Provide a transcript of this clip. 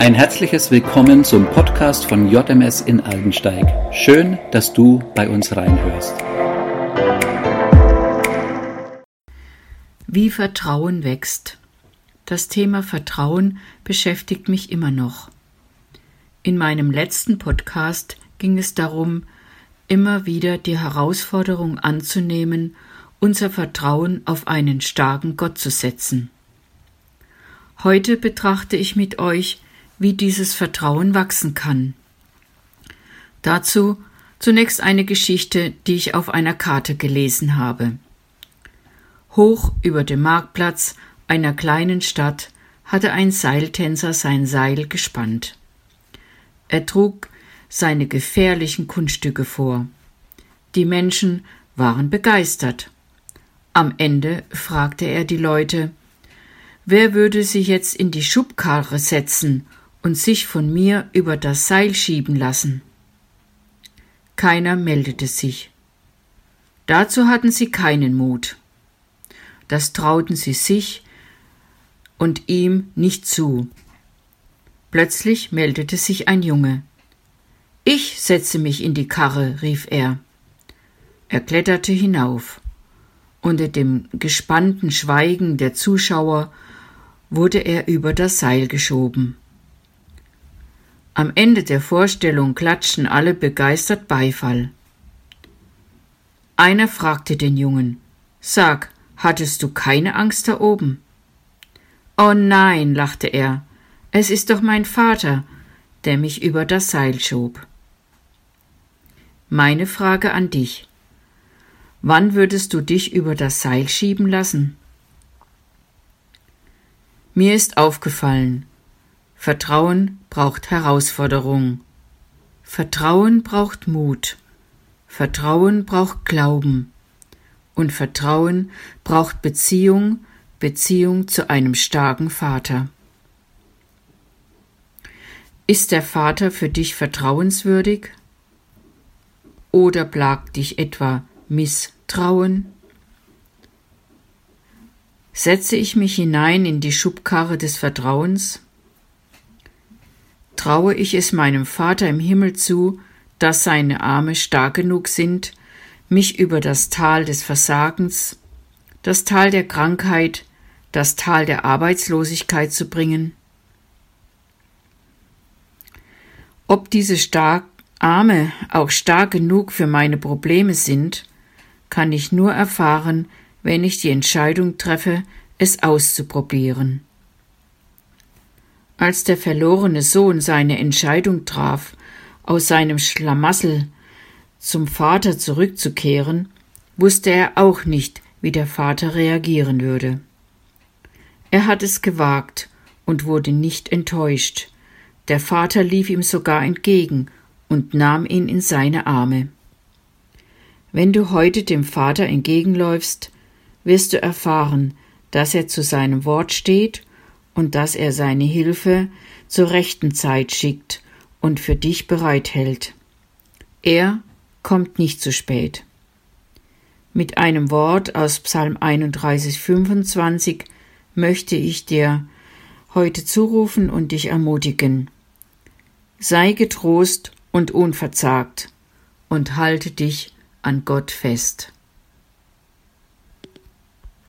Ein herzliches Willkommen zum Podcast von JMS in Aldensteig. Schön, dass du bei uns reinhörst. Wie Vertrauen wächst. Das Thema Vertrauen beschäftigt mich immer noch. In meinem letzten Podcast ging es darum, immer wieder die Herausforderung anzunehmen, unser Vertrauen auf einen starken Gott zu setzen. Heute betrachte ich mit euch wie dieses Vertrauen wachsen kann. Dazu zunächst eine Geschichte, die ich auf einer Karte gelesen habe. Hoch über dem Marktplatz einer kleinen Stadt hatte ein Seiltänzer sein Seil gespannt. Er trug seine gefährlichen Kunststücke vor. Die Menschen waren begeistert. Am Ende fragte er die Leute, wer würde sich jetzt in die Schubkarre setzen und sich von mir über das Seil schieben lassen. Keiner meldete sich. Dazu hatten sie keinen Mut. Das trauten sie sich und ihm nicht zu. Plötzlich meldete sich ein Junge. Ich setze mich in die Karre, rief er. Er kletterte hinauf. Unter dem gespannten Schweigen der Zuschauer wurde er über das Seil geschoben. Am Ende der Vorstellung klatschten alle begeistert Beifall. Einer fragte den Jungen Sag, hattest du keine Angst da oben? Oh nein, lachte er, es ist doch mein Vater, der mich über das Seil schob. Meine Frage an dich. Wann würdest du dich über das Seil schieben lassen? Mir ist aufgefallen, Vertrauen braucht Herausforderung. Vertrauen braucht Mut. Vertrauen braucht Glauben. Und Vertrauen braucht Beziehung, Beziehung zu einem starken Vater. Ist der Vater für dich vertrauenswürdig? Oder plagt dich etwa Misstrauen? Setze ich mich hinein in die Schubkarre des Vertrauens? Traue ich es meinem Vater im Himmel zu, dass seine Arme stark genug sind, mich über das Tal des Versagens, das Tal der Krankheit, das Tal der Arbeitslosigkeit zu bringen? Ob diese stark Arme auch stark genug für meine Probleme sind, kann ich nur erfahren, wenn ich die Entscheidung treffe, es auszuprobieren. Als der verlorene Sohn seine Entscheidung traf, aus seinem Schlamassel zum Vater zurückzukehren, wusste er auch nicht, wie der Vater reagieren würde. Er hat es gewagt und wurde nicht enttäuscht. Der Vater lief ihm sogar entgegen und nahm ihn in seine Arme. Wenn du heute dem Vater entgegenläufst, wirst du erfahren, dass er zu seinem Wort steht und dass er seine Hilfe zur rechten Zeit schickt und für dich bereithält. Er kommt nicht zu spät. Mit einem Wort aus Psalm 31, 25 möchte ich dir heute zurufen und dich ermutigen. Sei getrost und unverzagt und halte dich an Gott fest.